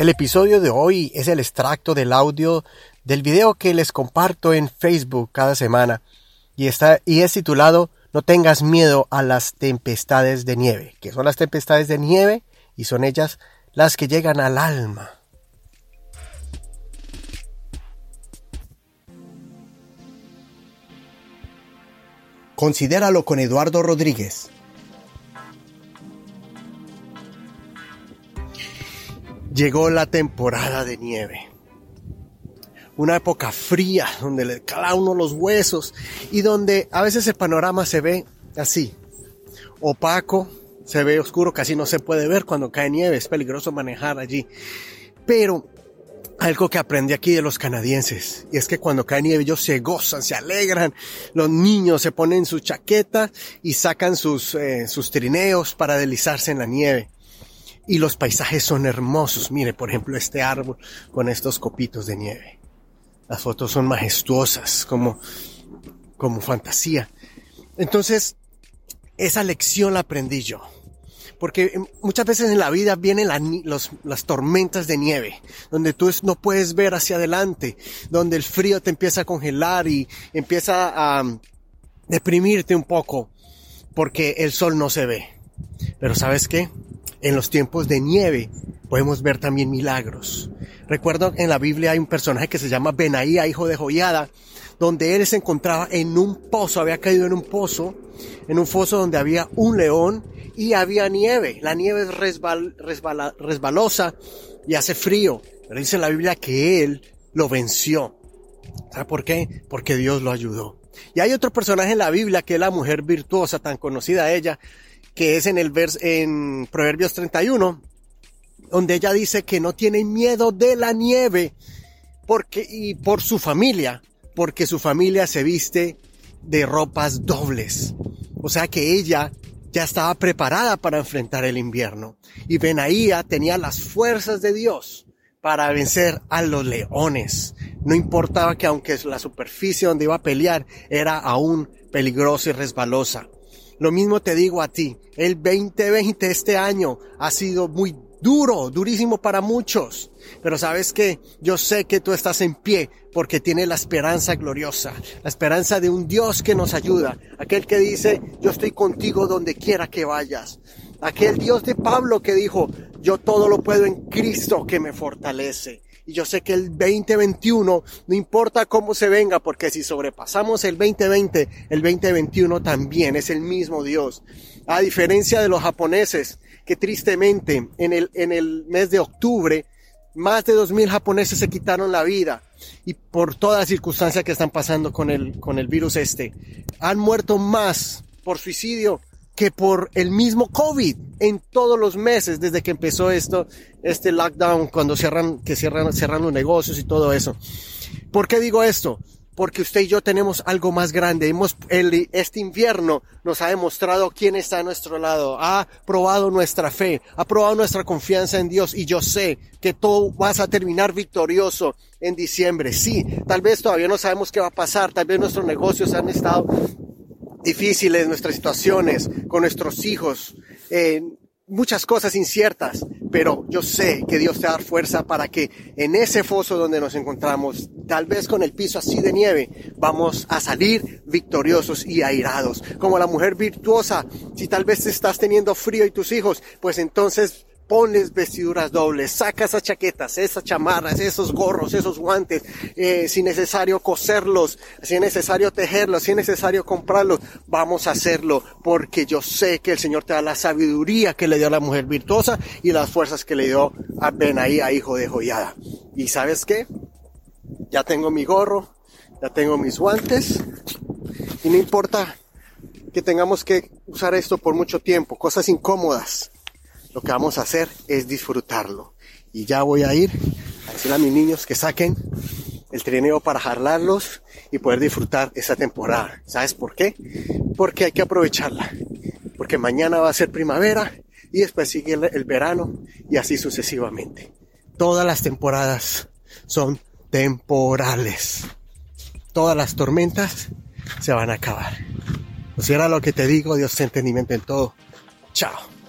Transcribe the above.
El episodio de hoy es el extracto del audio del video que les comparto en Facebook cada semana y, está, y es titulado No tengas miedo a las tempestades de nieve, que son las tempestades de nieve y son ellas las que llegan al alma. Considéralo con Eduardo Rodríguez. Llegó la temporada de nieve. Una época fría donde le cala uno los huesos y donde a veces el panorama se ve así, opaco, se ve oscuro, casi no se puede ver cuando cae nieve, es peligroso manejar allí. Pero algo que aprendí aquí de los canadienses, y es que cuando cae nieve ellos se gozan, se alegran, los niños se ponen su chaqueta y sacan sus, eh, sus trineos para deslizarse en la nieve y los paisajes son hermosos. Mire, por ejemplo, este árbol con estos copitos de nieve. Las fotos son majestuosas, como, como fantasía. Entonces, esa lección la aprendí yo. Porque muchas veces en la vida vienen las tormentas de nieve, donde tú no puedes ver hacia adelante, donde el frío te empieza a congelar y empieza a deprimirte un poco, porque el sol no se ve. Pero ¿sabes qué? En los tiempos de nieve podemos ver también milagros. Recuerdo en la Biblia hay un personaje que se llama Benaía, hijo de Joiada, donde él se encontraba en un pozo, había caído en un pozo, en un foso donde había un león y había nieve. La nieve es resbalosa y hace frío. Pero dice la Biblia que él lo venció. ¿Sabe por qué? Porque Dios lo ayudó. Y hay otro personaje en la Biblia que es la mujer virtuosa, tan conocida ella, que es en el vers en Proverbios 31, donde ella dice que no tiene miedo de la nieve porque y por su familia, porque su familia se viste de ropas dobles. O sea que ella ya estaba preparada para enfrentar el invierno. Y Benaía tenía las fuerzas de Dios para vencer a los leones. No importaba que aunque la superficie donde iba a pelear era aún peligrosa y resbalosa. Lo mismo te digo a ti. El 2020 este año ha sido muy duro, durísimo para muchos. Pero sabes que yo sé que tú estás en pie porque tienes la esperanza gloriosa, la esperanza de un Dios que nos ayuda, aquel que dice, yo estoy contigo donde quiera que vayas. Aquel Dios de Pablo que dijo, yo todo lo puedo en Cristo que me fortalece. Y yo sé que el 2021, no importa cómo se venga, porque si sobrepasamos el 2020, el 2021 también es el mismo Dios. A diferencia de los japoneses, que tristemente en el, en el mes de octubre, más de 2.000 japoneses se quitaron la vida y por todas las circunstancias que están pasando con el, con el virus este. Han muerto más por suicidio que por el mismo COVID en todos los meses desde que empezó esto, este lockdown, cuando cierran, que cierran, cerran los negocios y todo eso. ¿Por qué digo esto? Porque usted y yo tenemos algo más grande. Hemos, este invierno nos ha demostrado quién está a nuestro lado. Ha probado nuestra fe, ha probado nuestra confianza en Dios. Y yo sé que todo vas a terminar victorioso en diciembre. Sí, tal vez todavía no sabemos qué va a pasar. Tal vez nuestros negocios han estado difíciles, nuestras situaciones con nuestros hijos, eh, muchas cosas inciertas, pero yo sé que Dios te da fuerza para que en ese foso donde nos encontramos, tal vez con el piso así de nieve, vamos a salir victoriosos y airados. Como la mujer virtuosa, si tal vez estás teniendo frío y tus hijos, pues entonces ponles vestiduras dobles, saca esas chaquetas, esas chamarras, esos gorros, esos guantes, eh, si necesario coserlos, si es necesario tejerlos, si es necesario comprarlos, vamos a hacerlo, porque yo sé que el Señor te da la sabiduría que le dio a la mujer virtuosa y las fuerzas que le dio a Benaí, a hijo de Joyada. ¿Y sabes qué? Ya tengo mi gorro, ya tengo mis guantes, y no importa que tengamos que usar esto por mucho tiempo, cosas incómodas lo que vamos a hacer es disfrutarlo. Y ya voy a ir a decirle a mis niños que saquen el trineo para jalarlos y poder disfrutar esa temporada. ¿Sabes por qué? Porque hay que aprovecharla. Porque mañana va a ser primavera y después sigue el, verano y así sucesivamente. Todas las temporadas son temporales. Todas las tormentas se van a acabar. Pues era lo que te digo, Dios te entendimiento en todo. Chao.